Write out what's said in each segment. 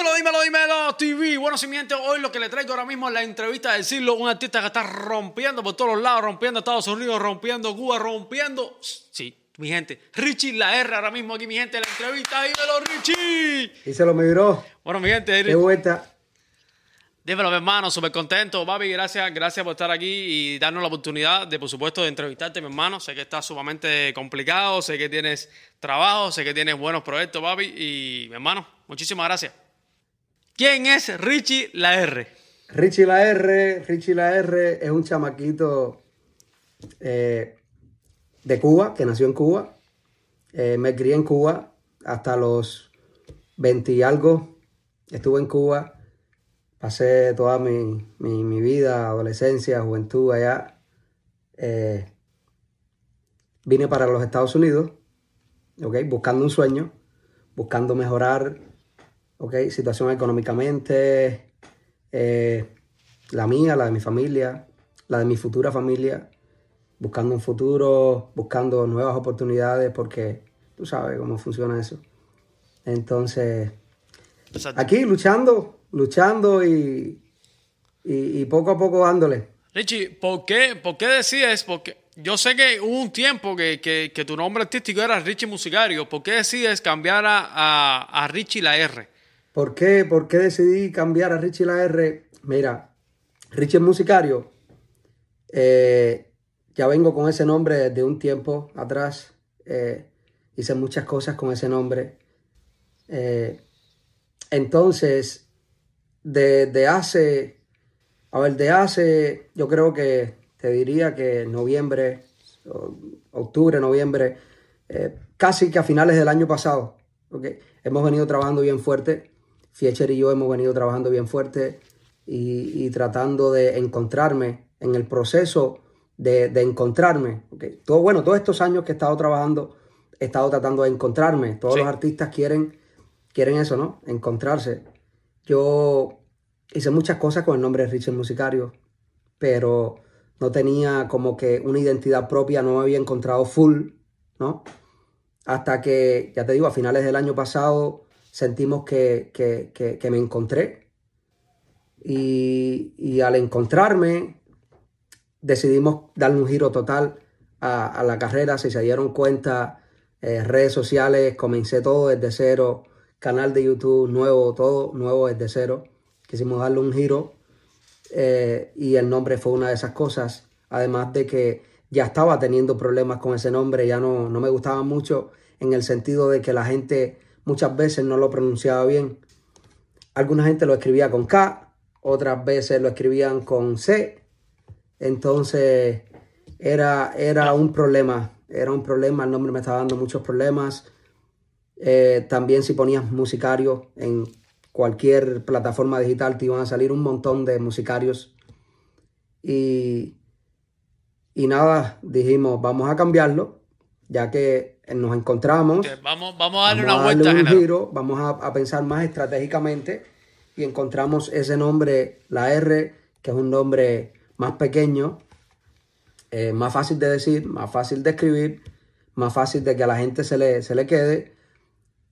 Dímelo, dímelo, dímelo, TV. Bueno, si mi gente, hoy lo que le traigo ahora mismo es la entrevista de siglo. Un artista que está rompiendo por todos los lados, rompiendo Estados Unidos, rompiendo Cuba, rompiendo. Sí, mi gente. Richie La R ahora mismo aquí, mi gente, la entrevista. Dímelo, Richie. Y se lo miró. Bueno, mi gente. Qué vuelta. Dímelo, mi hermano, súper contento. Papi, gracias, gracias por estar aquí y darnos la oportunidad de, por supuesto, de entrevistarte, mi hermano. Sé que está sumamente complicado, sé que tienes trabajo, sé que tienes buenos proyectos, papi. Y, mi hermano, muchísimas gracias. ¿Quién es Richie La R? Richie La R, Richie La R es un chamaquito eh, de Cuba, que nació en Cuba. Eh, me crié en Cuba hasta los 20 y algo. Estuve en Cuba. Pasé toda mi, vida, adolescencia, juventud allá. Eh, vine para los Estados Unidos, okay, buscando un sueño, buscando mejorar ¿ok? Situación económicamente, eh, la mía, la de mi familia, la de mi futura familia, buscando un futuro, buscando nuevas oportunidades, porque tú sabes cómo funciona eso. Entonces, aquí luchando, luchando y, y, poco a poco dándole. Richie, ¿por qué, por qué decides? Porque yo sé que hubo un tiempo que, que, tu nombre artístico era Richie Musicario. ¿Por qué decides cambiar a, a, a Richie la R? ¿Por qué, ¿Por qué decidí cambiar a Richie la R? Mira, Richie es musicario. Eh, ya vengo con ese nombre desde un tiempo atrás. Eh, hice muchas cosas con ese nombre. Eh, entonces, de, hace, a ver, de hace, yo creo que te diría que noviembre, octubre, noviembre, casi que a finales del año pasado, porque hemos venido trabajando bien fuerte Fiecher y yo hemos venido trabajando bien fuerte y, tratando de encontrarme en el proceso de, encontrarme. Todo, bueno, todos estos años que he estado trabajando, he estado tratando de encontrarme. Todos los artistas quieren, quieren eso, ¿no? Encontrarse. Yo hice muchas cosas con el nombre de Richard Musicario, pero no tenía como que una identidad propia, no me había encontrado full, ¿no? Hasta que, ya te digo, a finales del año pasado sentimos que, me encontré. Y, al encontrarme, decidimos darle un giro total a, la carrera. Si se dieron cuenta, eh, redes sociales, comencé todo desde cero, canal de YouTube nuevo, todo nuevo desde cero. Quisimos darle un giro eh, y el nombre fue una de esas cosas. Además de que ya estaba teniendo problemas con ese nombre, ya no, no me gustaba mucho en el sentido de que la gente muchas veces no lo pronunciaba bien. Alguna gente lo escribía con K, otras veces lo escribían con C. Entonces era, era un problema, era un problema, el nombre me estaba dando muchos problemas. Eh, también si ponías musicarios en cualquier plataforma digital te iban a salir un montón de musicarios. Y, y nada, dijimos, vamos a cambiarlo, ya que nos encontramos. vamos, vamos, a darle una vuelta. un giro, vamos a, pensar más estratégicamente y encontramos ese nombre, la R, que es un nombre más pequeño, eh, más fácil de decir, más fácil de escribir, más fácil de que a la gente se le, se le quede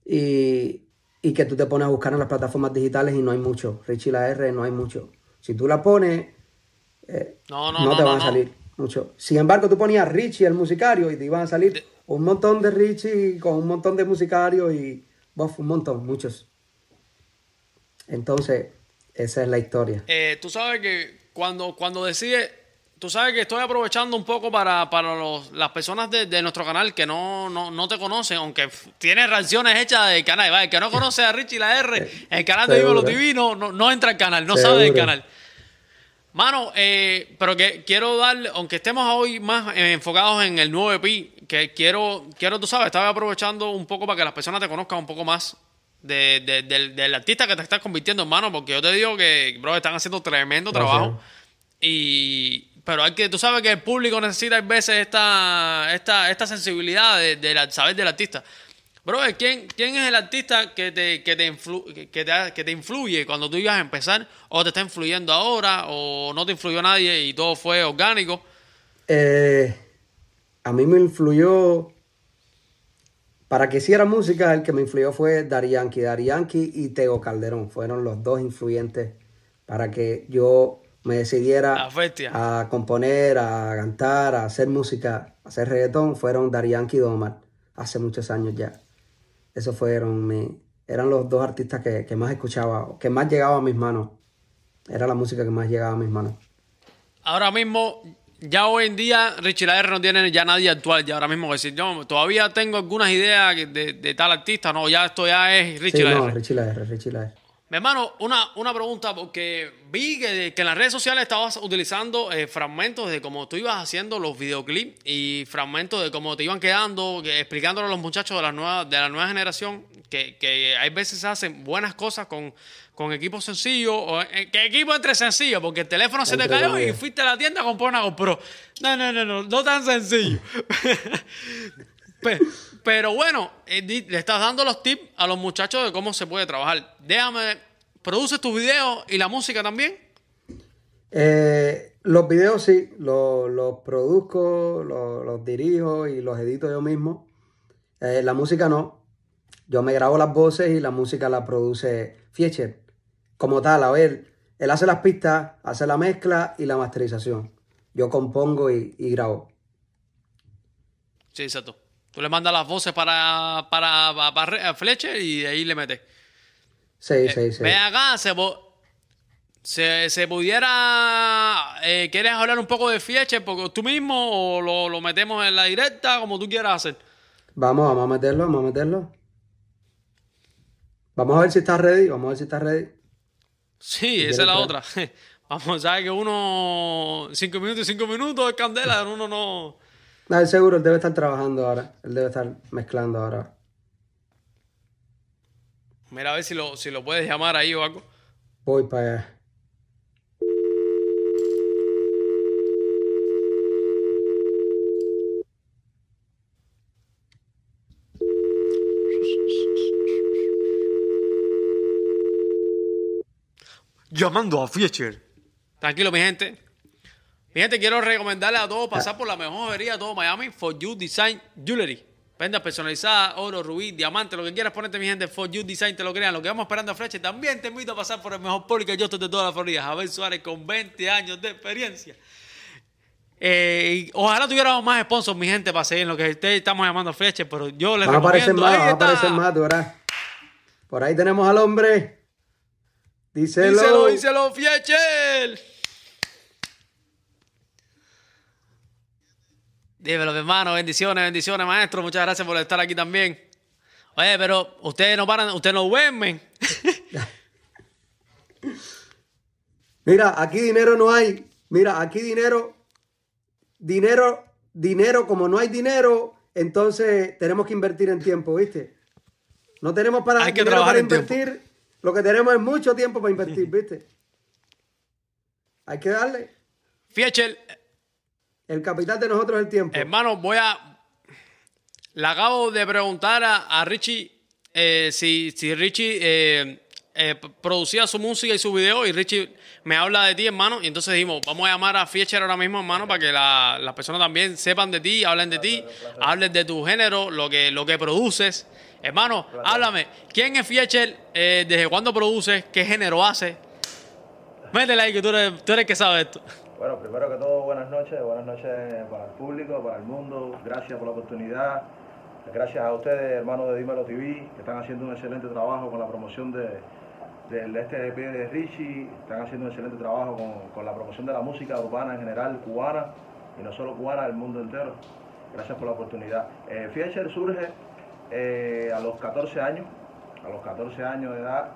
y, que tú te pones a buscar en las plataformas digitales y no hay mucho. Richie la R no hay mucho. Si tú la pones, eh, no, te van a salir mucho. Sin embargo, tú ponías Richie el musicario y te iban a salir un montón de Richie con un montón de musicarios y un montón, muchos. Entonces, esa es la historia. Eh, tú sabes que cuando, cuando decides, tú sabes que estoy aprovechando un poco para, para los, las personas de, nuestro canal que no, no, te conocen, aunque tiene reacciones hechas del canal. El que no conoce a Richie la R, el canal de Vivo Los Divinos, no, no entra al canal, no sabe del canal. Mano, eh, pero que quiero darle, aunque estemos hoy más enfocados en el nuevo EP, que quiero, quiero, tú sabes, estaba aprovechando un poco para que las personas te conozcan un poco más del, artista que te estás convirtiendo, hermano, porque yo te digo que, bro, están haciendo tremendo trabajo. Y, pero hay que, tú sabes que el público necesita a veces esta, esta, esta sensibilidad de, saber del artista. Bro, ¿quién, ¿quién es el artista que te, que, te que, te, que te influye cuando tú ibas a empezar? ¿O te está influyendo ahora? ¿O no te influyó nadie y todo fue orgánico? Eh, a mí me influyó para que hiciera música, el que me influyó fue Dari Yankee. Dari Yankee y Teo Calderón fueron los dos influyentes para que yo me decidiera a componer, a cantar, a hacer música, a hacer reggaetón. Fueron Dari Yankee y Omar, hace muchos años ya. Esos fueron mi, eran los dos artistas que, que más escuchaba, que más llegaba a mis manos. Era la música que más llegaba a mis manos. Ahora mismo ya hoy en día Richie R no tiene ya nadie actual, ya ahora mismo decir, yo todavía tengo algunas ideas de, tal artista, no, ya esto ya es Richie sí, No, Richie R, Richie R. Mi hermano, una, una pregunta, porque vi que, en las redes sociales estabas utilizando eh, fragmentos de cómo tú ibas haciendo los videoclips y fragmentos de cómo te iban quedando, explicándolo a los muchachos de la nueva, de la nueva generación, que, que hay veces hacen buenas cosas con, con equipos sencillos, o, eh, ¿qué equipo entre sencillo? Porque el teléfono se te cayó y fuiste a la tienda a comprar una GoPro. No, no, no, no, no tan sencillo. pero, bueno, eh, le estás dando los tips a los muchachos de cómo se puede trabajar. Déjame, ¿produces tus videos y la música también? Eh, los videos sí, los, produzco, los, dirijo y los edito yo mismo. la música no. Yo me grabo las voces y la música la produce Fiecher como tal, a ver, él hace las pistas, hace la mezcla y la masterización. Yo compongo y, grabo. Sí, exacto. Tú le mandas las voces para, para, para, Fletcher y ahí le metes. Sí, eh, sí, sí. Ve acá, se, se, pudiera. Eh, ¿Quieres hablar un poco de Fletcher porque tú mismo o lo, lo, metemos en la directa como tú quieras hacer? Vamos, vamos a meterlo, vamos a meterlo. Vamos a ver si está ready, vamos a ver si está ready. Sí, esa es la otra. Vamos, ver que uno, cinco minutos y cinco minutos es candela, uno no... No, seguro, él debe estar trabajando ahora, él debe estar mezclando ahora. Mira a ver si lo, si lo puedes llamar ahí o algo. Voy para allá. llamando a Fletcher. Tranquilo, mi gente. Mi gente, quiero recomendarle a todos pasar por la mejor joyería de todo Miami, For You Design Jewelry. Venda personalizada, oro, rubí, diamante, lo que quieras ponerte, mi gente, For You Design, te lo crean. Lo que vamos esperando a Fletcher. También te invito a pasar por el mejor público yo estoy de toda la Florida. Javier Suárez con 20 años de experiencia. Eh, ojalá tuviéramos más sponsors, mi gente, para seguir en lo que ustedes estamos llamando Fletcher, pero yo les recomiendo. Aparecer más, va a aparecer más, ¿verdad? Por ahí tenemos al hombre. Díselo. Díselo, díselo, Fiechel. Dímelo, hermano. Bendiciones, bendiciones, maestro. Muchas gracias por estar aquí también. Oye, pero ustedes no paran, ustedes no duermen. Mira, aquí dinero no hay. Mira, aquí dinero, dinero, dinero, como no hay dinero, entonces tenemos que invertir en tiempo, ¿viste? No tenemos para, hay que trabajar para invertir. Lo que tenemos es mucho tiempo para invertir, ¿viste? Hay que darle. Fiechel. El capital de nosotros es el tiempo. Hermano, voy a. Le acabo de preguntar a, Richie eh, si, si, Richie eh, eh, producía su música y su video y Richie me habla de ti, hermano. Y entonces dijimos, vamos a llamar a Fiecher ahora mismo, hermano, para que las personas también sepan de ti, hablen de ti, hablen de tu género, lo que, lo que produces. Hermano, háblame, ¿quién es Fiecher? Eh, ¿Desde cuándo produce? ¿Qué género hace? Métele ahí que tú eres, tú eres el que sabe esto. Bueno, primero que todo, buenas noches, buenas noches para el público, para el mundo, gracias por la oportunidad, gracias a ustedes, hermanos de Dímelo TV, que están haciendo un excelente trabajo con la promoción de, del este EP de Richie, están haciendo un excelente trabajo con, la promoción de la música urbana en general, cubana, y no solo cubana, del mundo entero. Gracias por la oportunidad. Eh, surge eh, a los 14 años, a los 14 años de edad,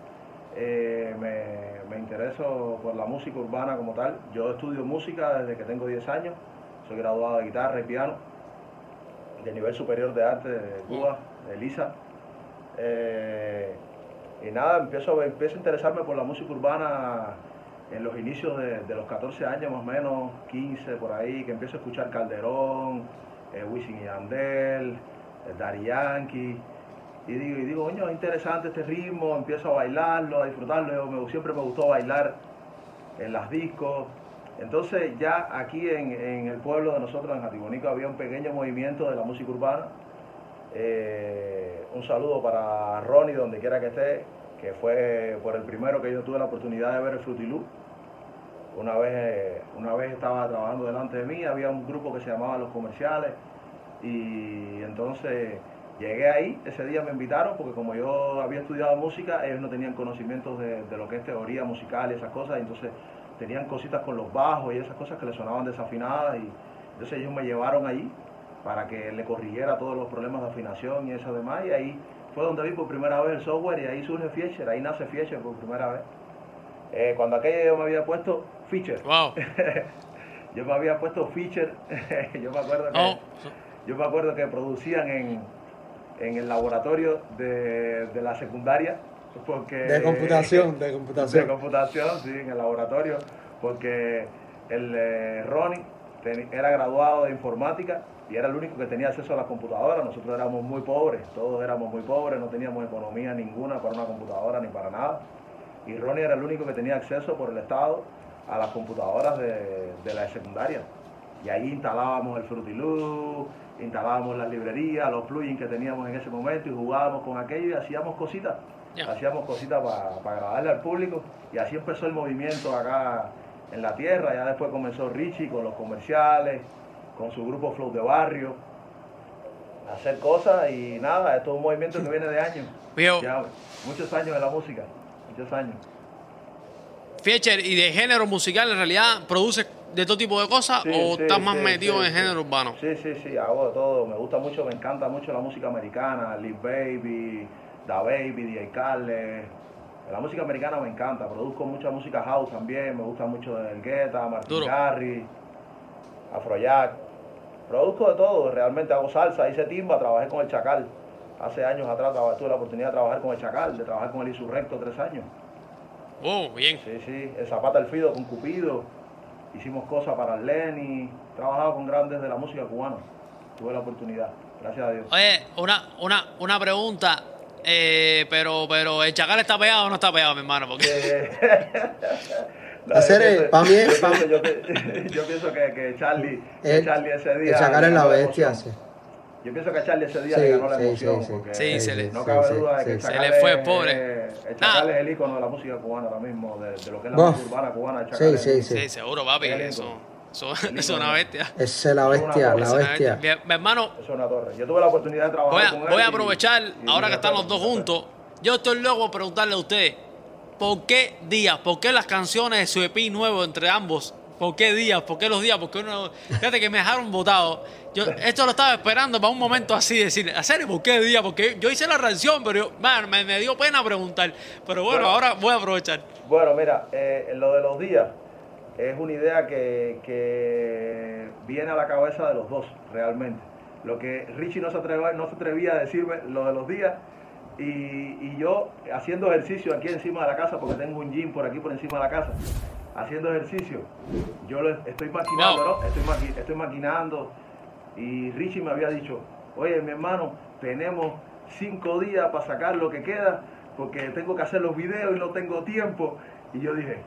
eh, me, me, intereso por la música urbana como tal. Yo estudio música desde que tengo 10 años, soy graduado de guitarra y piano, de nivel superior de arte de Cuba, de Lisa. Eh, y nada, empiezo, empiezo a interesarme por la música urbana en los inicios de, los 14 años más o menos, 15 por ahí, que empiezo a escuchar Calderón, Wisin y Andel, Daddy Yankee. Y digo, y digo, coño, interesante este ritmo, empiezo a bailarlo, a disfrutarlo. Siempre me gustó bailar en las discos. Entonces ya aquí en, el pueblo de nosotros, en Jatibonico, había un pequeño movimiento de la música urbana. Eh, un saludo para Ronnie, donde quiera que esté, que fue por el primero que yo tuve la oportunidad de ver el Frutilú. Una vez, una vez estaba trabajando delante de mí, había un grupo que se llamaba Los Comerciales y entonces llegué ahí, ese día me invitaron porque como yo había estudiado música, ellos no tenían conocimientos de, de lo que es teoría musical y esas cosas, y entonces tenían cositas con los bajos y esas cosas que le sonaban desafinadas y entonces ellos me llevaron allí para que le corrigiera todos los problemas de afinación y eso demás y ahí fue donde vi por primera vez el software y ahí surge Fiescher, ahí nace Fiescher por primera vez. Eh, cuando aquello yo me había puesto Feature. Wow. yo me había puesto Feature, yo me acuerdo que Oh, yo me acuerdo que producían en, en el laboratorio de, de la secundaria porque De computación, de de computación. computación, sí, en el laboratorio, porque el eh, Ronnie era graduado de informática y era el único que tenía acceso a las computadoras. Nosotros éramos muy pobres, todos éramos muy pobres, no teníamos economía ninguna para una computadora ni para nada. Y Ronnie era el único que tenía acceso por el Estado a las computadoras de, de la secundaria. Y ahí instalábamos el Fruity Loop, instalábamos las librerías, los plugins que teníamos en ese momento y jugábamos con aquello y hacíamos cositas. Hacíamos cositas para agradarle al público y así empezó el movimiento acá en la tierra. Ya después comenzó Richie con los comerciales, con su grupo Flow de Barrio, a hacer cosas y nada, esto es un movimiento que viene de años. Ya, muchos años en la música, muchos años. Fetcher, ¿y de género musical en realidad produces de todo tipo de cosas Sí, o sí, estás más sí, metido en género urbano? Sí, sí, sí, hago de todo. Me gusta mucho, me encanta mucho la música americana, Lil Baby, Da Baby, DJ Khaled. La música americana me encanta. Produzco mucha música house también. Me gusta mucho El Guetta, Martin. Garrix, Afrojack. Produzco de todo. Realmente hago salsa, hice timba, trabajé con el Chacal. Hace años atrás tuve la oportunidad de trabajar con el Chacal, de trabajar con el Insurrecto tres años. Oh, bien. Sí, sí, el Zapata el Fido con Cupido, hicimos cosas para Lenny, trabajado con grandes de la música cubana, tuve la oportunidad, gracias a Dios. Oye, una, una, una pregunta, eh, pero, pero ¿el chacal está pegado o no está pegado, mi hermano? Porque No, Hacer, yo eh, pienso- pa' mí- yo pienso, yo que, que Charlie, que El- Charlie ese día El chacal es la bestia, sí. Yo pienso que a Charlie ese día Sí, le ganó la emoción, sí, sí. porque Sí, se le- no cabe sí, duda de que sí, el sí. Chacal Se le fue, pobre. Nah. es el ícono de la música cubana ahora mismo, de, de lo que es la Bof. música urbana cubana. Sí, sí, sí, sí. seguro, papi, eso, eso, eso es una bestia. Esa es la bestia, la bestia. Mi, mi hermano, Eso es una torre. Yo tuve la oportunidad de trabajar voy a, con él. voy a aprovechar, y ahora que están los dos juntos, yo estoy loco por preguntarle a ustedes, ¿por qué días? ¿Por qué las canciones de su EP nuevo entre ambos? ¿Por qué días? ¿Por qué los días? Porque uno, fíjate que me dejaron votado. Yo esto lo estaba esperando para un momento así, decir, ¿a serio? ¿Por qué días? Porque yo hice la reacción, pero yo, man, me, me dio pena preguntar. Pero bueno, Bueno. ahora voy a aprovechar. Bueno, mira, eh, lo de los días es una idea que, que viene a la cabeza de los dos, realmente. Lo que Richie no se, atrevía, no se atrevía a decirme, lo de los días, y, y yo haciendo ejercicio aquí encima de la casa, porque tengo un gym por aquí por encima de la casa, haciendo ejercicio, yo lo estoy maquinando. ¿no? Estoy, maqui- estoy maquinando, y Richie me había dicho, oye, mi hermano, tenemos cinco días para sacar lo que queda, porque tengo que hacer los videos y no tengo tiempo. Y yo dije,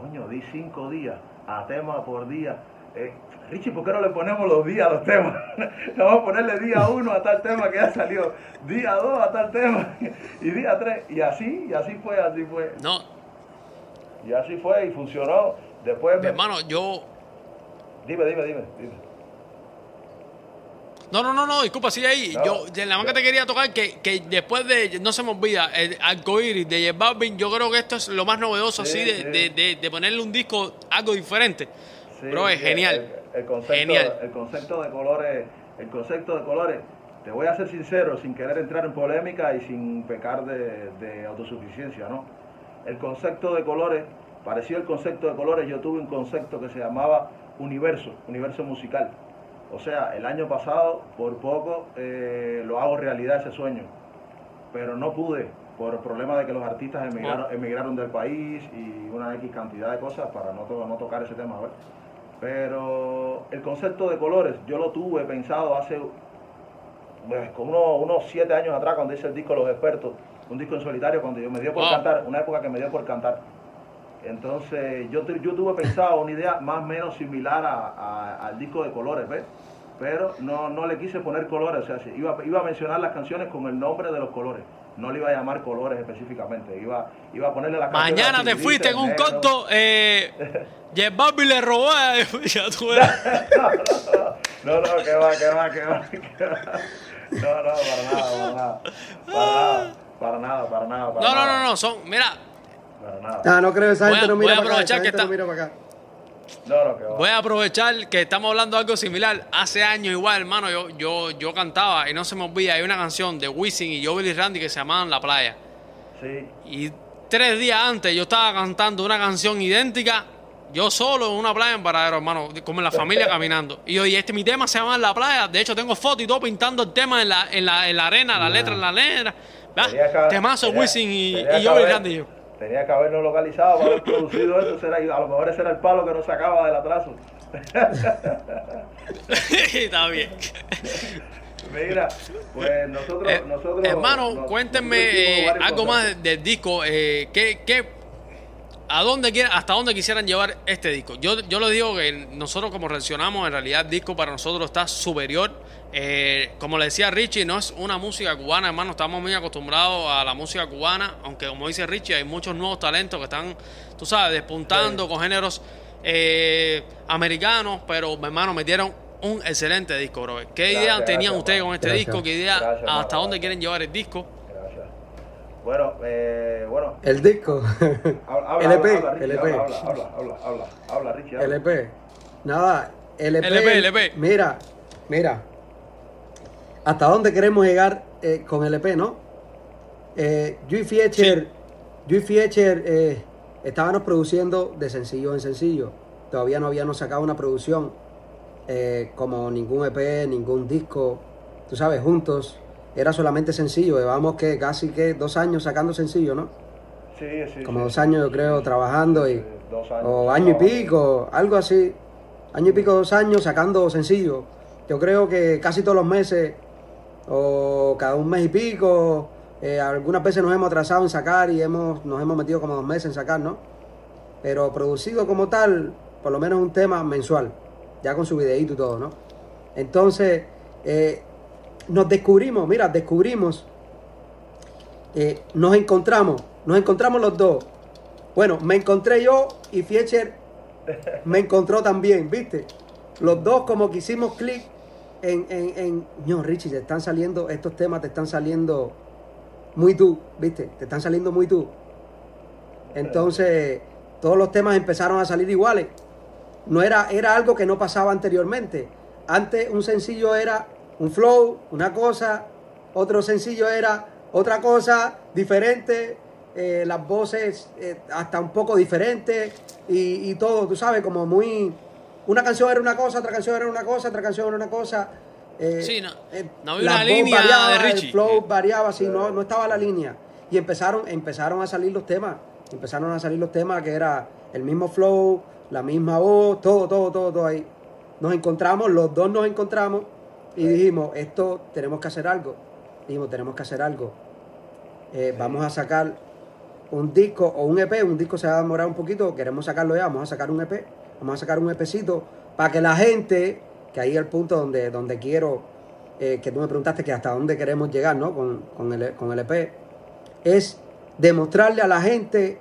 coño, di cinco días, a tema por día. Eh, Richie, ¿por qué no le ponemos los días a los temas? Vamos a ponerle día uno a tal tema que ya salió, día dos a tal tema, y día tres, y así, y así fue, así fue, No, y así fue, y funcionó. Después, me- hermano, yo... dime, dime, dime, dime. No, no, no, no, disculpa, sigue ahí. No, yo, de la yo- te quería tocar, que, que después de, no se me olvida, el arcoíris de J Balvin, yo creo que esto es lo más novedoso, Sí, así, de, sí. de, de- de ponerle un disco algo diferente. Sí, Bro, es sí, genial. El, el concepto, Genial. el concepto de colores, el concepto de colores, te voy a ser sincero, sin querer entrar en polémica y sin pecar de, de autosuficiencia, ¿no? El concepto de colores, parecido al concepto de colores, yo tuve un concepto que se llamaba universo, universo musical. O sea, el año pasado, por poco, eh, lo hago realidad ese sueño pero no pude por el problema de que los artistas emigraron, emigraron del país y una X cantidad de cosas para no, to- no tocar ese tema. ¿verdad? Pero el concepto de colores yo lo tuve pensado hace pues, como unos, unos siete años atrás cuando hice el disco Los Expertos, un disco en solitario cuando yo me dio por Wow. cantar, una época que me dio por cantar. Entonces yo, yo tuve pensado una idea más o menos similar a- a- al disco de colores, ¿ves? pero no, no le quise poner colores, o sea, iba, iba a mencionar las canciones con el nombre de los colores. No le iba a llamar colores específicamente, iba, iba a ponerle la canción. Mañana te fuiste en un corto, eh, Barbie le robó a... ya tú no, no, no, que va, que va, que va, No, no, para nada, para nada. Para nada, para nada, para nada. no, no, no, no, son, mira. Para nada. Ah, no creo, esa gente no mira para acá, esa gente no mira para acá. Voy a aprovechar que estamos hablando de algo similar. Hace años igual, hermano, yo, yo, yo cantaba y no se me olvida, hay una canción de Wisin y Joel y Randy que se llamaban La Playa. Sí. Y tres días antes yo estaba cantando una canción idéntica, yo solo en una playa en Paradero, hermano, como en la familia caminando. Y yo, este mi tema se llama La Playa. De hecho, tengo fotos y todo pintando el tema en la, en la, en la arena, la letra en la letra. Temazo Wisin y, y Joel y Randy. Tenía que haberlo localizado para haber producido eso. Será, a lo mejor ese era el palo que nos sacaba del atraso. Está bien. Mira, pues nosotros... Eh, nosotros hermano, cuéntenme eh, algo más del disco. Eh, ¿qué, qué, a dónde quieren, ¿Hasta dónde quisieran llevar este disco? Yo, yo lo digo que nosotros como reaccionamos, en realidad el disco para nosotros está superior eh, como le decía Richie, no es una música cubana, hermano. Estamos muy acostumbrados a la música cubana, aunque como dice Richie, hay muchos nuevos talentos que están, tú sabes, despuntando con géneros eh, americanos, pero hermano, metieron un excelente disco, bro. ¿Qué idea tenían ustedes con este disco? ¿Qué idea hasta dónde quieren llevar el disco? Bueno, eh, bueno. El disco. Habla, LP. LP. Habla, habla, habla, habla, habla, Richie. LP. Nada, LP. LP, LP. Mira, mira hasta dónde queremos llegar eh, con el EP, ¿no? Eh, yo y Fiecher, yo y Fiecher eh, estábamos produciendo de sencillo en sencillo. Todavía no habíamos sacado una producción eh, como ningún EP, ningún disco, tú sabes, juntos. Era solamente sencillo. Llevamos que casi que dos años sacando sencillo, ¿no? Sí, sí. Como dos años, yo creo, trabajando y. Dos años, o año y pico, algo así. Año y pico, dos años sacando sencillo. Yo creo que casi todos los meses o cada un mes y pico. Eh, algunas veces nos hemos atrasado en sacar y hemos, nos hemos metido como dos meses en sacar, ¿no? Pero producido como tal, por lo menos un tema mensual, ya con su videíto y todo, ¿no? Entonces, eh, nos descubrimos, mira, descubrimos, eh, nos encontramos, nos encontramos los dos. Bueno, me encontré yo y Fiecher me encontró también, ¿viste? Los dos como que hicimos clic en, en, en, no, Richie, te están saliendo, estos temas te están saliendo muy tú, ¿viste? Te están saliendo muy tú. Entonces, todos los temas empezaron a salir iguales. No era, era algo que no pasaba anteriormente. Antes un sencillo era un flow, una cosa, otro sencillo era otra cosa diferente, eh, las voces eh, hasta un poco diferentes y, y todo, tú sabes, como muy, una canción era una cosa, otra canción era una cosa, otra canción era una cosa. Eh, sí, no, no había una línea de Richie. El flow variaba, así, no, no estaba la línea. Y empezaron, empezaron a salir los temas. Empezaron a salir los temas que era el mismo flow, la misma voz, todo, todo, todo, todo ahí. Nos encontramos, los dos nos encontramos y dijimos, esto tenemos que hacer algo. Dijimos, tenemos que hacer algo. Eh, vamos a sacar un disco o un EP, un disco se va a demorar un poquito, queremos sacarlo ya, vamos a sacar un EP Vamos a sacar un EPcito para que la gente, que ahí es el punto donde, donde quiero, eh, que tú me preguntaste que hasta dónde queremos llegar, ¿no? Con, con, el, con el EP, es demostrarle a la gente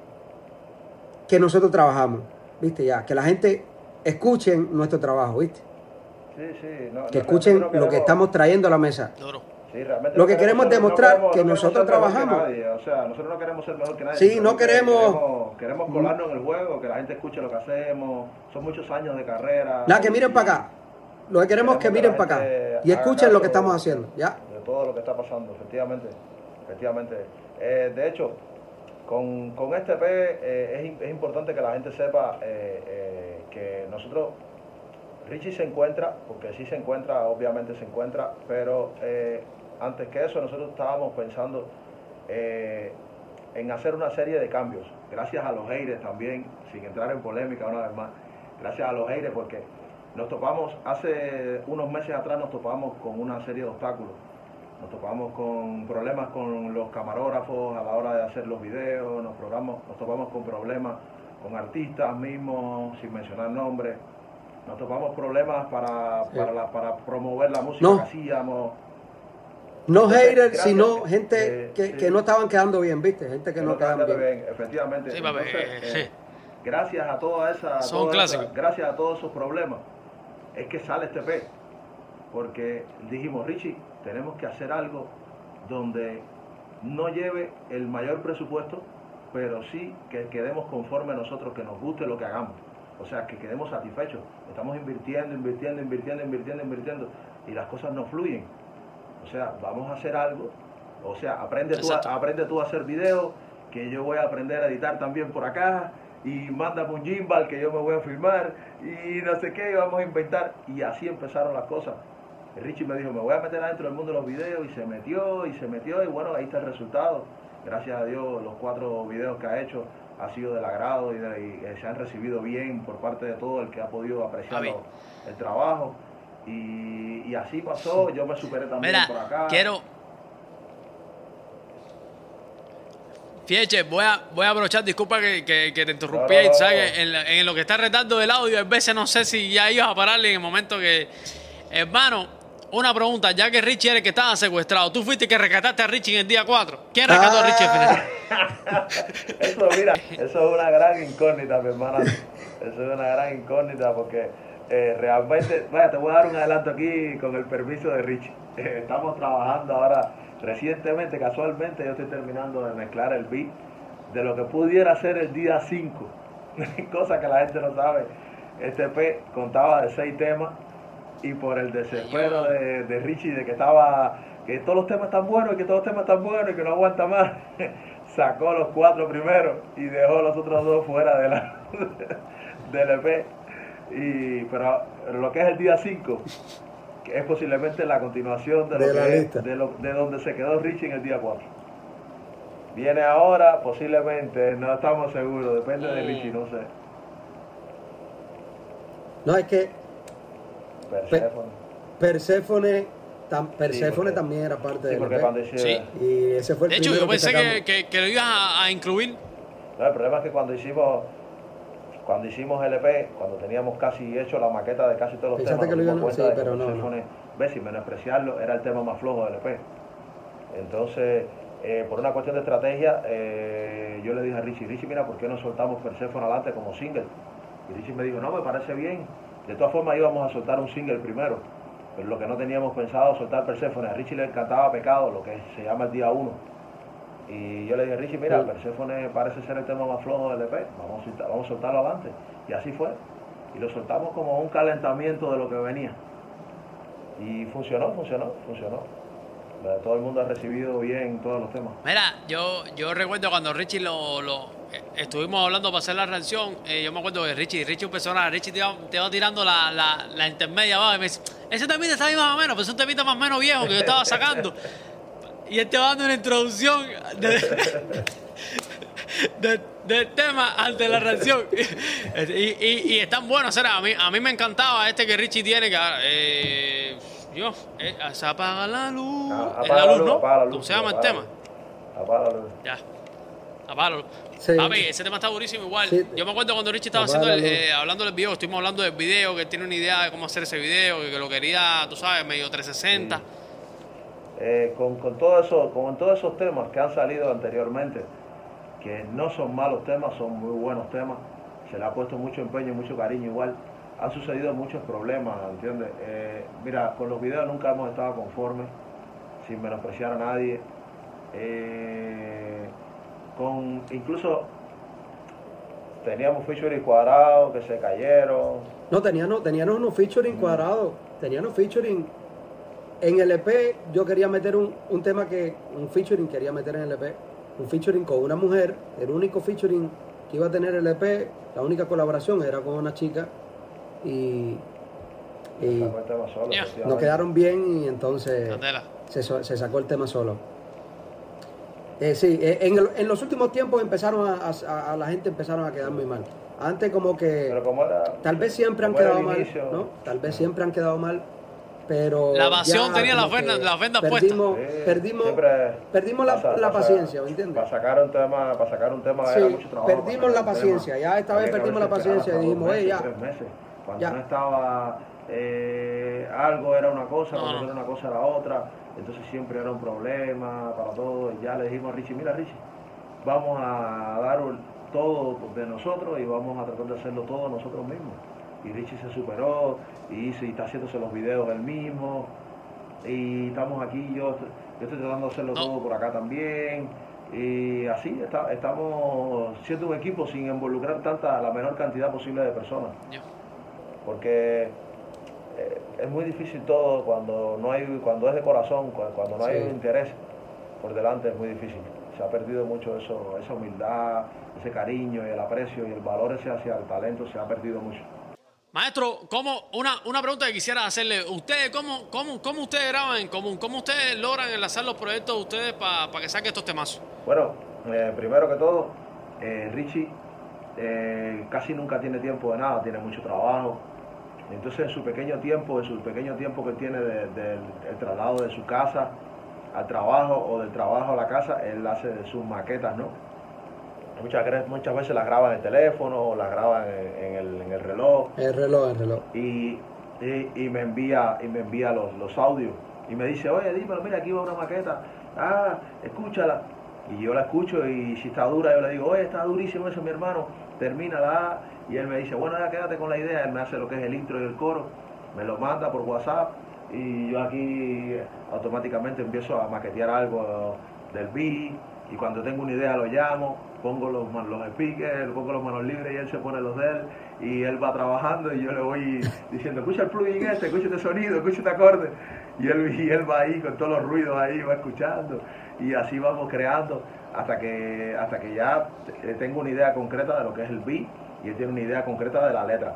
que nosotros trabajamos, ¿viste? Ya, que la gente escuchen nuestro trabajo, ¿viste? Sí, sí. que escuchen lo que estamos trayendo a la mesa lo que queremos es demostrar que nosotros trabajamos. O sea, nosotros no queremos ser mejor que nadie. Sí, no queremos... queremos... colarnos en el juego, que la gente escuche lo que hacemos. Son muchos años de carrera. Nada, que miren para acá. Lo que queremos es que miren para acá y escuchen lo que estamos haciendo, ¿ya? De todo lo que está pasando, efectivamente. Efectivamente. Eh, de hecho, con, con este P eh, es, es, importante que la gente sepa eh, que nosotros Richie se encuentra, porque sí se encuentra, obviamente se encuentra, pero antes que eso nosotros estábamos pensando eh, en hacer una serie de cambios, gracias a los aires también, sin entrar en polémica una vez más, gracias a los aires porque nos topamos, hace unos meses atrás nos topamos con una serie de obstáculos, nos topamos con problemas con los camarógrafos a la hora de hacer los videos, nos, nos topamos con problemas con artistas mismos, sin mencionar nombres, nos topamos problemas para, Sí. para, la- para promover la música No. que hacíamos. No Entonces, haters, gracias, sino eh, gente que, sí. que no estaban quedando bien, ¿viste? Gente que no quedaban quedando bien. efectivamente. Sí, Entonces, eh, gracias a toda esa, Son toda esa- clásicos. gracias a todos esos problemas, es que sale este P. Porque dijimos, Richie, tenemos que hacer algo donde no lleve el mayor presupuesto, pero sí que quedemos conforme nosotros, que nos guste lo que hagamos. O sea, que quedemos satisfechos. Estamos invirtiendo, invirtiendo, invirtiendo, invirtiendo, invirtiendo, y las cosas no fluyen. O sea, vamos a hacer algo. O sea, aprende tú, a, aprende tú a hacer videos, que yo voy a aprender a editar también por acá, y mándame un gimbal que yo me voy a filmar, y no sé qué, y vamos a inventar. Y así empezaron las cosas. Richie me dijo, me voy a meter adentro del mundo de los videos, y se metió, y se metió, y bueno, ahí está el resultado. Gracias a Dios, los cuatro videos que ha hecho ha sido del agrado y, de- y, se han recibido bien por parte de todo el que ha podido apreciar lo- el trabajo. Y, y así pasó, yo me superé también Mira, por acá. quiero. Fieche, voy a, voy a aprovechar, disculpa que, que- que te interrumpí, No, no, no. En, lo que está retando del audio, a veces no sé si ya ibas a pararle en el momento que. Hermano, una pregunta, ya que Richie era el que estaba secuestrado, tú fuiste el que rescataste a Richie en el día 4. ¿Quién rescató a Richie al final? Eso, mira, eso es una gran incógnita, mi hermana. Eso es una gran incógnita porque eh, realmente, vaya, te voy a dar un adelanto aquí con el permiso de Richie. Eh, estamos trabajando ahora, recientemente, casualmente, yo estoy terminando de mezclar el beat de lo que pudiera ser el día 5. Cosa que la gente no sabe. Este P contaba de seis temas y por el desespero de, de Richie de que estaba que todos los temas están buenos y que todos los temas están buenos y que no aguanta más sacó los cuatro primeros y dejó los otros dos fuera de la del EP y pero lo que es el día 5 que es posiblemente la continuación de, lo De la que es- lista. de, lo- de donde se quedó Richie en el día 4 viene ahora posiblemente no estamos seguros depende de Mm. Richie no sé No, es que Perséfone. Perséfone, tam- también era parte sí del porque EP. cuando hicieron Sí. Y ese fue el De hecho, primero yo pensé que, que- que lo ibas a, a incluir. No, el problema es que cuando hicimos cuando hicimos el EP, cuando teníamos casi hecho la maqueta de casi todos los Pensaste temas, que lo iban sí, cuenta de que pero no, Perséfone, ves, sin menospreciarlo, era el tema más flojo del EP. Entonces, eh, por una cuestión de estrategia, eh, yo le dije a Richie, Richie, mira, ¿por qué no soltamos Persephone adelante como single? Y Richie me dijo, no, me parece bien. De todas formas íbamos a soltar un single primero, pero lo que no teníamos pensado soltar Persephone. A Richie le encantaba Pecado, lo que se llama el día 1. Y yo le dije, Richie, mira, Sí. Persephone parece ser el tema más flojo del EP, vamos a, vamos a soltarlo adelante. Y así fue. Y lo soltamos como un calentamiento de lo que venía. Y funcionó, funcionó, funcionó. Todo el mundo ha recibido bien todos los temas. Mira, yo, yo recuerdo cuando Richie lo, lo- estuvimos hablando para hacer la reacción, eh, yo me acuerdo que Richie, Richie un personaje, Richie te iba tirando la, la, la intermedia abajo y me dice, ese temita está ahí más o menos, pero es un temita más o menos viejo que yo estaba sacando. Y él te va dando una introducción de, de- del tema ante la reacción. Y, y, y están buenos, será. A mí, a mí me encantaba este que Richie tiene, que eh, yo, eh, se apaga la luz. Ah, es la luz, ¿no? apaga la luz, ¿Cómo se llama el apaga tema? Apaga la luz. Ya. Sí. Papi, ese tema está durísimo igual. Sí. Yo me acuerdo cuando Richie estaba haciendo el, eh, hablando del video, estuvimos hablando del video, que él tiene una idea de cómo hacer ese video, que, que lo quería, tú sabes, medio 360. Eh, con, con, todo eso, con todos esos temas que han salido anteriormente, que no son malos temas, son muy buenos temas, se le ha puesto mucho empeño, mucho cariño igual. Han sucedido muchos problemas, ¿entiendes? Eh, mira, con los videos nunca hemos estado conformes, sin menospreciar a nadie. Eh, con incluso teníamos featuring cuadrados que se cayeron. No, teníamos, teníamos unos featuring cuadrados. Teníamos featuring. En el EP yo quería meter un, un tema que. Un featuring quería meter en el EP. Un featuring con una mujer. El único featuring que iba a tener el EP. La única colaboración era con una chica. Y. Y nos quedaron bien y entonces se, se sacó el tema solo. Eh, sí, eh, en, el- en los últimos tiempos empezaron a, a- a la gente empezaron a quedar muy mal. Antes como que Pero como era, tal vez siempre han quedado mal. Tal vez siempre han quedado mal, pero La evasión ya tenía como las vendas- que las vendas perdimos, Sí, perdimos, siempre perdimos la, pasa- la paciencia, ¿me entiendes? Para sacar un tema, para sacar un tema Sí, era mucho trabajo. perdimos la paciencia, tema. ya esta vez perdimos la paciencia y dijimos, "Ey, meses, ya". tres meses. Cuando Ya. no estaba eh, algo era una cosa, No, cuando no. era una cosa era otra. Entonces siempre era un problema para todo. Y ya le dijimos a Richie, mira Richie, vamos a dar todo de nosotros y vamos a tratar de hacerlo todo nosotros mismos. Y Richie se superó y, hizo- y está haciéndose los videos él mismo. Y estamos aquí, yo, estoy- yo estoy tratando de hacerlo todo por acá también. Y así está- estamos siendo un equipo sin involucrar tanta, la menor cantidad posible de personas. Porque es muy difícil todo cuando no hay, cuando es de corazón, cu- cuando no hay Sí. un interés por delante es muy difícil. Se ha perdido mucho eso, esa humildad, ese cariño y el aprecio y el valor ese hacia el talento se ha perdido mucho. Maestro, ¿cómo, una, una pregunta que quisiera hacerle. ¿Ustedes cómo, cómo, cómo ustedes graban en común? ¿Cómo ustedes logran enlazar los proyectos de ustedes para que saquen estos temazos? Bueno, eh, primero que todo, eh, Richie eh, casi nunca tiene tiempo de nada, tiene mucho trabajo. Entonces, en su pequeño tiempo, en su pequeño tiempo que tiene de- del el traslado de su casa al trabajo o del trabajo a la casa, él hace sus maquetas, ¿no? Muchas, muchas veces las graba en el teléfono o las graba en, en el, en el reloj El reloj, el reloj. y, y, y me envía y me envía los, los audios y me dice, oye, dímelo, mira, aquí va una maqueta, ah, escúchala. Y yo la escucho y si está dura, yo le digo, oye, está durísimo eso, mi hermano, termínala. Y él me dice, bueno, ya quédate con la idea, él me hace lo que es el intro y el coro, me lo manda por WhatsApp y yo aquí automáticamente empiezo a maquetear algo del beat y cuando tengo una idea lo llamo, pongo los, los speakers, pongo los manos libres y él se pone los de él y él va trabajando y yo le voy diciendo, escucha el plugin este, escucha este sonido, escucha este acorde y él, y él va ahí con todos los ruidos ahí, va escuchando y así vamos creando hasta que, hasta que ya eh, tengo una idea concreta de lo que es el beat y él tiene una idea concreta de la letra.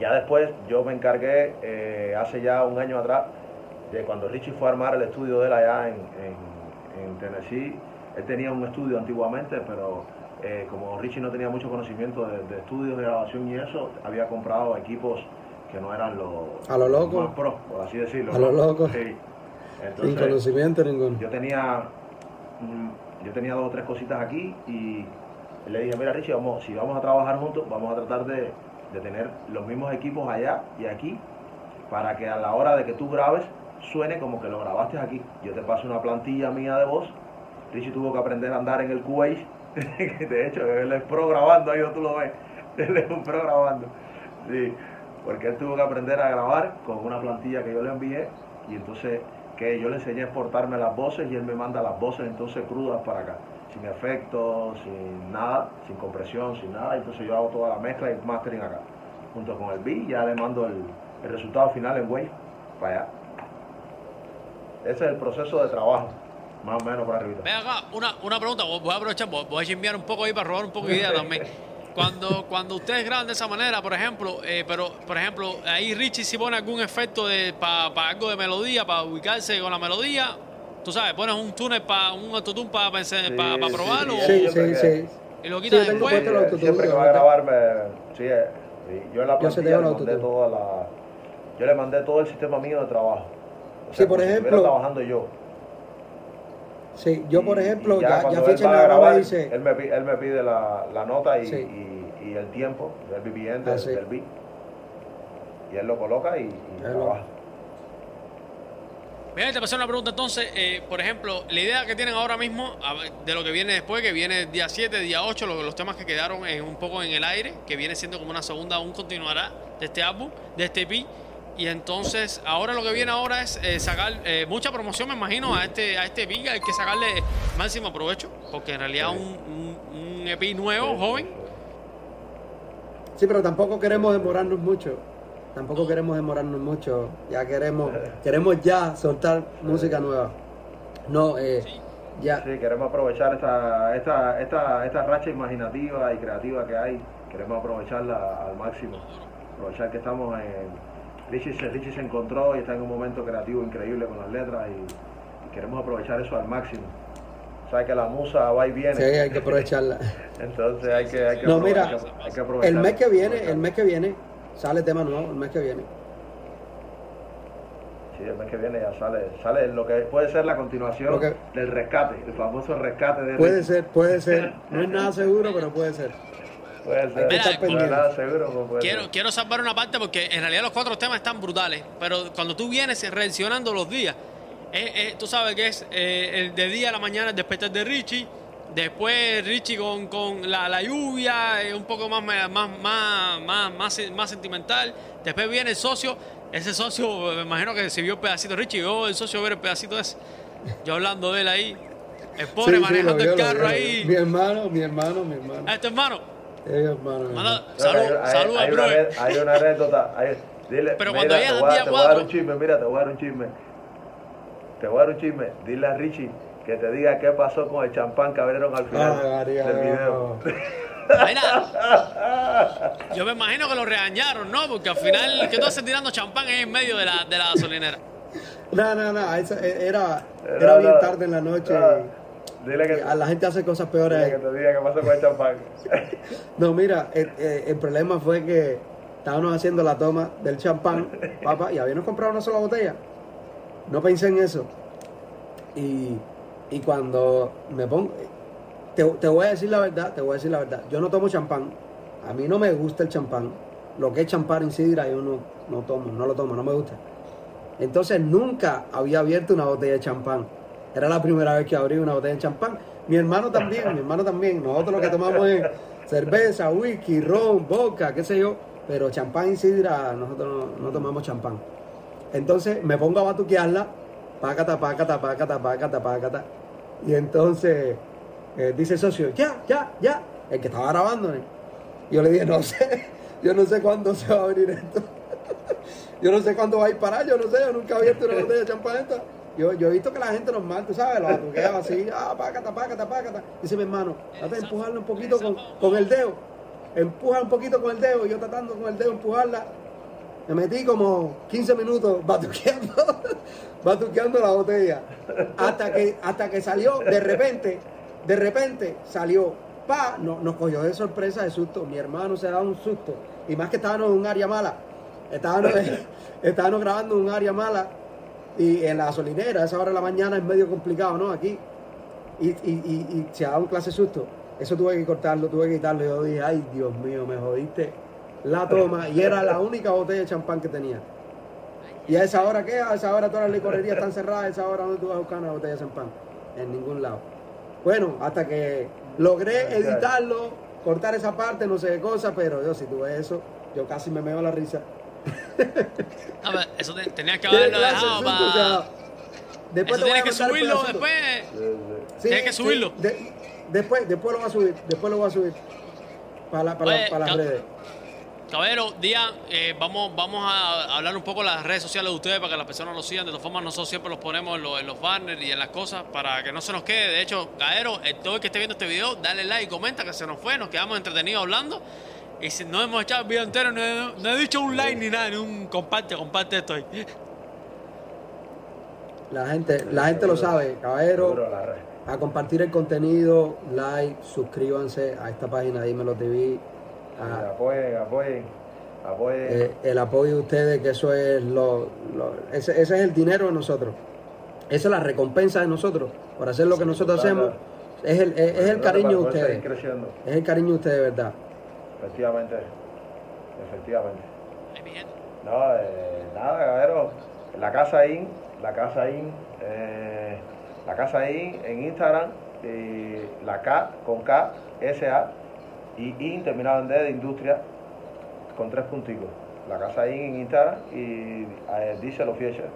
Ya después yo me encargué eh, hace ya un año atrás de cuando Richie fue a armar el estudio de él allá en, en- en Tennessee. Él tenía un estudio antiguamente, pero eh, como Richie no tenía mucho conocimiento de, de estudios de grabación y eso, había comprado equipos que no eran los A lo loco. más pro, por así decirlo. A lo loco. Sí. Sin conocimiento ninguno. yo tenía mm, yo tenía dos o tres cositas aquí y le dije, mira Richie, vamos, si vamos a trabajar juntos, vamos a tratar de, de tener los mismos equipos allá y aquí para que a la hora de que tú grabes suene como que lo grabaste aquí. Yo te paso una plantilla mía de voz. Richie tuvo que aprender a andar en el Cubase. de hecho, él es pro grabando, ahí tú lo ves. Él es un pro grabando. Sí, porque él tuvo que aprender a grabar con una plantilla que yo le envié y entonces que yo le enseñé a exportarme las voces y él me manda las voces entonces crudas para acá, sin efectos, sin nada, sin compresión, sin nada. Entonces yo hago toda la mezcla y mastering acá, junto con el beat, ya le mando el, el resultado final en Wave para allá. Ese es el proceso de trabajo, más o menos por arriba. Ve acá, una, una pregunta, voy a aprovechar, voy a chimbear un poco ahí para robar un poco de idea también. Cuando, cuando ustedes graban de esa manera, por ejemplo, eh, pero por ejemplo, ahí Richie si pone algún efecto de para algo de melodía, para ubicarse con la melodía, tú sabes, pones un túnel para un autotune para Sí, probarlo sí, Sí, siempre sí, sí. y lo Sí, quitas tengo después. el autotune, siempre que va a ¿verdad? grabar, me, sí, eh, sí, yo en la plantilla le mandé toda la, yo le mandé todo el sistema mío de trabajo. O Sí, por como si estuviera ejemplo- trabajando yo. Sí, yo por ejemplo, y ya, ya, cuando él Fisher va a me graba grabar, y dice, él me, pi- él me pide la, la nota y, Sí. y, y el tiempo del del, Ah, sí. del beat. Y él lo coloca y, y Él lo- trabaja. Mira, te pasé una pregunta entonces, eh, por ejemplo, la idea que tienen ahora mismo ver, de lo que viene después, que viene día 7, día 8, lo- los temas que quedaron en- un poco en el aire, que viene siendo como una segunda, un continuará de este álbum, de este EP. Y entonces, ahora lo que viene ahora es eh, sacar eh, mucha promoción, me imagino, a este a este EP, hay que sacarle máximo provecho, porque en realidad Sí. un, un, un EP nuevo, joven, sí, pero tampoco queremos demorarnos mucho. Tampoco queremos demorarnos mucho. Ya queremos, queremos ya soltar música nueva. No, eh, ya. Sí, queremos aprovechar esta, esta, esta, esta racha imaginativa y creativa que hay. Queremos aprovecharla al máximo. Aprovechar que estamos en... Richie se, Richie se encontró y está en un momento creativo increíble con las letras y, y queremos aprovechar eso al máximo. Sabes que la musa va y viene. Sí, hay que aprovecharla. Entonces hay que, hay que No, mira, hay que- El mes que viene, el mes que viene, sale tema nuevo, el mes que viene. Sí, el mes que viene ya sale, sale lo que puede ser la continuación que- del rescate, el famoso rescate de Puede ser, puede ser. No es nada seguro, pero puede ser. Puede ser. Mira, con- pendiente. ¿Verdad? Seguro que puede Quiero, ser. quiero salvar una parte porque en realidad los cuatro temas están brutales, pero cuando tú vienes reaccionando los días, eh, eh, tú sabes que es eh, el de día a la mañana el despertar de Richie, después Richie con, con la, la lluvia, eh, un poco más, más, más, más, más, más sentimental, después viene el socio, ese socio, me imagino que se vio el pedacito. Richie, vio el socio ver el pedacito ese, yo hablando de él ahí, el pobre Sí, manejando vio, el carro ahí, Mi hermano, mi hermano, mi hermano. a este hermano, hermano, salud, Hay- hay- salud hay, al una, hay una anécdota. hay- dile, Pero mira, cuando llegas a- al día te voy a dar un chisme, mira, te voy a dar un chisme. Te voy a dar un chisme. Dile a Richie que te diga qué pasó con el champán que abrieron al final María, del video. Mira, yo me imagino que lo regañaron, ¿no? Porque al final, que tú haces tirando champán ahí en medio de la, de la gasolinera? No, no, no, eso era, No, era bien no, tarde en la noche. no. Dile que, A la gente hace cosas dile peores. que te diga qué pasó con el champán. No, mira, el, el- el problema fue que estábamos haciendo la toma del champán, papá, y habíamos comprado una sola botella. No pensé en eso. Y, y cuando me pongo. Te, te voy a decir la verdad, te voy a decir la verdad. Yo no tomo champán. A mí no me gusta el champán. Lo que es champán en sidra yo no, no tomo, no lo tomo, no me gusta. Entonces nunca había abierto una botella de champán. Era la primera vez que abrí una botella de champán. Mi hermano también, mi hermano también. Nosotros lo que tomamos es cerveza, whisky, ron, vodka, qué sé yo. Pero champán y sidra, nosotros no, tomamos champán. Entonces me pongo a batuquearla, pácata, pácata, pácata, pácata, pácata. Y entonces eh, dice el socio, ya, ya, ya, el que estaba grabando. Yo le dije, no sé, yo no sé cuándo se va a abrir esto. yo no sé cuándo va a ir para, yo no sé, yo nunca he abierto una botella de champán esta. Yo, yo he visto que la gente normal, tú sabes, lo batuquea así, ah, pácata, pácata, pácata. Dice mi hermano, trata de empujarla un poquito con, con el dedo. Empuja un poquito con el dedo, yo tratando con el dedo empujarla. Me metí como 15 minutos batuqueando, batuqueando la botella. Hasta que, hasta que salió, de repente, de repente salió, pa, no, nos cogió de sorpresa, de susto. Mi hermano se daba un susto. Y más que estábamos en un área mala. Estábamos, estábamos grabando en un área mala. Y en la gasolinera, a esa hora de la mañana es medio complicado, ¿no? Aquí. Y, y, y, y se daba un clase susto. Eso tuve que cortarlo, tuve que quitarlo. Yo dije, ay, Dios mío, me jodiste la toma. Y era la única botella de champán que tenía. ¿Y a esa hora qué? A esa hora todas las licorerías están cerradas. A esa hora donde tú vas a buscar una botella de champán. En ningún lado. Bueno, hasta que logré editarlo, cortar esa parte, no sé qué cosa, pero yo si tú ves eso, yo casi me meo la risa. A ver, eso te- tenías que ¿Qué haberlo dejado para... O sea, después Eso tienes a que subirlo después. Sí, Tienes que sí, subirlo. de- después, después lo voy a subir, después lo voy a subir para, la- para, la- Oye, para las redes. Caballero, Día, eh, vamos, vamos a hablar un poco de las redes sociales de ustedes para que las personas lo sigan. De todas formas, nosotros siempre los ponemos en los, en los banners y en las cosas para que no se nos quede. De hecho, Caballero, eh, todo el que esté viendo este video, dale like y comenta que se nos fue, nos quedamos entretenidos hablando. Y si no hemos echado el video entero, no he, no he dicho un like ni nada, ni un comparte, comparte esto ahí. La gente, la gente lo sabe, caballero. A compartir el contenido, like, suscríbanse a esta página de Dímelo TV. Apoyen, apoyen, apoyen. eh, el apoyo de ustedes, que eso es lo, lo- ese, ese es el dinero de nosotros. Esa es la recompensa de nosotros por hacer lo que nosotros hacemos. Es el, es, es el cariño de ustedes. creciendo. Es el cariño de ustedes, de verdad. Efectivamente, efectivamente. No, eh, nada, caballero. La Casa IN, la Casa IN, eh, la Casa IN en Instagram, y la K con K, S A y IN terminado en D de industria con tres punticos. La Casa IN en Instagram y eh, dice lo Fiescher,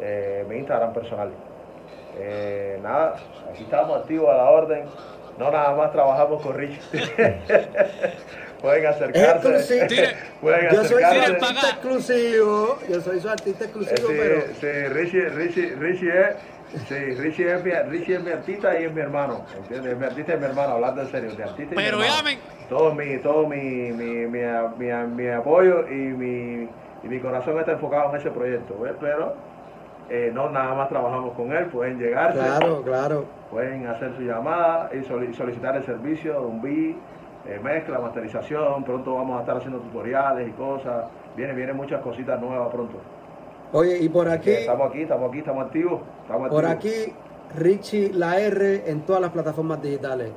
eh, mi Instagram personal. Eh, nada, aquí estamos activos a la orden. No nada más trabajamos con Rich. Pueden acercarse. Pueden Yo soy su acercarse. artista exclusivo. Yo soy su artista Eh, exclusivo, Sí, pero. sí, Richie, Richie, Richie es, sí, Richie es mi, Richie es mi artista y es mi hermano, ¿entiendes? Es mi artista y mi hermano, hablando en serio, de artista y Pero mi hermano. llamen. Todo mi, todo mi, mi, mi, mi, mi apoyo y mi, y mi corazón está enfocado en ese proyecto, ¿ves? Pero eh, no nada más trabajamos con él, pueden llegarse, Claro, claro. pueden hacer su llamada y soli- solicitar el servicio de un beat, eh, mezcla, masterización, pronto vamos a estar haciendo tutoriales y cosas, vienen, vienen muchas cositas nuevas pronto. Oye, y por aquí, Estamos aquí, estamos aquí, estamos activos. Estamos por activos. aquí, Richie La R en todas las plataformas digitales.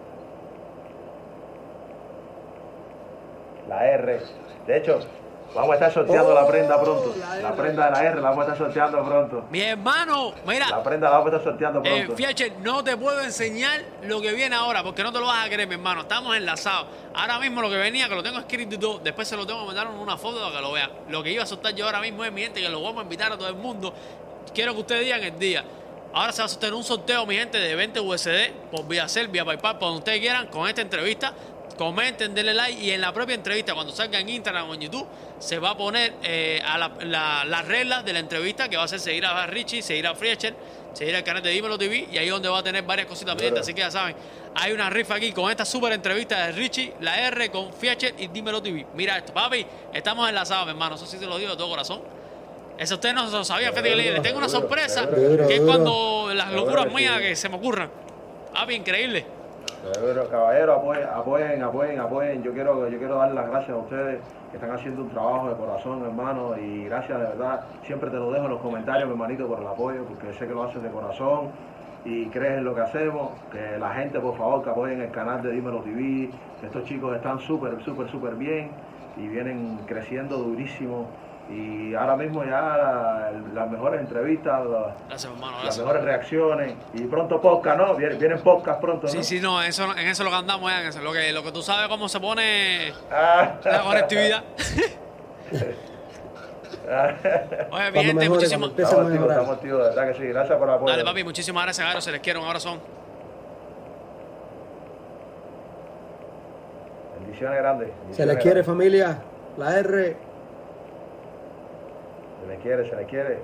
la R. De hecho, vamos a estar sorteando la prenda pronto. la prenda de la R la vamos a estar sorteando pronto. Mi hermano, mira, La prenda la vamos a estar sorteando Eh, pronto. Fiacher, no te puedo enseñar lo que viene ahora, porque no te lo vas a creer, mi hermano. Estamos enlazados. Ahora mismo lo que venía, que lo tengo escrito y todo, después se lo tengo que mandar en una foto para que lo vean. Lo que iba a soltar yo ahora mismo es mi gente, que lo vamos a invitar a todo el mundo. Quiero que ustedes digan el día. Ahora se va a sostener un sorteo, mi gente, de 20 USD por vía Cel, vía PayPal, por donde ustedes quieran, con esta entrevista. Comenten, denle like y en la propia entrevista, cuando salga en Instagram o en YouTube, se va a poner eh, a la- la- las reglas de la entrevista, que va a ser seguir a Richie, seguir a Friescher, seguir al canal de Dímelo TV y ahí es donde va a tener varias cositas pendientes. Así que ya saben, hay una rifa aquí con esta super entrevista de Richie, la R con Friescher y Dímelo TV. Mira esto, papi, estamos enlazados, mi hermano, eso sí te lo digo de todo corazón. Eso usted no lo sabía, que le, tengo una sorpresa, que es cuando las locuras mías que se me ocurran. Papi, increíble. Pero, caballero, apoyen, apoyen, apoyen. Yo quiero, yo quiero dar las gracias a ustedes que están haciendo un trabajo de corazón, hermano, y gracias de verdad. Siempre te lo dejo en los comentarios, mi hermanito, por el apoyo, porque sé que lo haces de corazón y crees en lo que hacemos. Que la gente, por favor, que apoyen el canal de Dímelo TV. Estos chicos están súper, súper, súper bien y vienen creciendo durísimo. Y ahora mismo ya la- las mejores entrevistas, Gracias, hermano, las gracias. mejores reacciones y pronto podcast, ¿no? Vienen, vienen podcast pronto, ¿no? Sí, sí, no, eso, en eso lo que andamos, en eso. Lo que, lo que tú sabes cómo se pone Ah. la conectividad. Oye, mi gente, muchísimas... a Estamos activos, estamos activos, de verdad que sí. Gracias por el apoyo. Dale, papi, muchísimas gracias, Garo, se les quiere, un abrazo. Bendiciones grandes. Se les quiere grandes. familia, la R. Les quiere, se les quiere.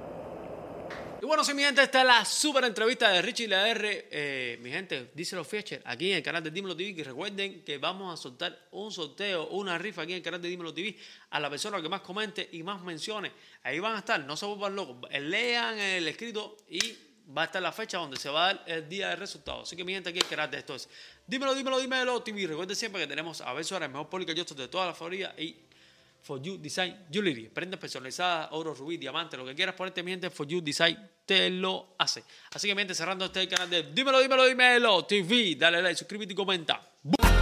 Y bueno, sí, mi gente, esta es la super entrevista de Richie y la R. Eh, mi gente, díselo Fetcher, aquí en el canal de Dímelo TV. Que recuerden que vamos a soltar un sorteo, una rifa aquí en el canal de Dímelo TV a la persona que más comente y más mencione. Ahí van a estar, no se vuelvan locos. Lean el escrito y va a estar la fecha donde se va a dar el día de resultado. Así que mi gente, aquí el canal de esto es Dímelo, Dímelo, Dímelo TV. Recuerden siempre que tenemos a Beso el mejor público de toda la Florida y For You Design Jewelry. Prendas personalizadas, oro, rubí, diamante, lo que quieras ponerte, mi gente, For You Design te lo hace. Así que, mi gente, cerrando este canal de Dímelo, Dímelo, Dímelo TV. Dale like, suscríbete y comenta. ¡Bum!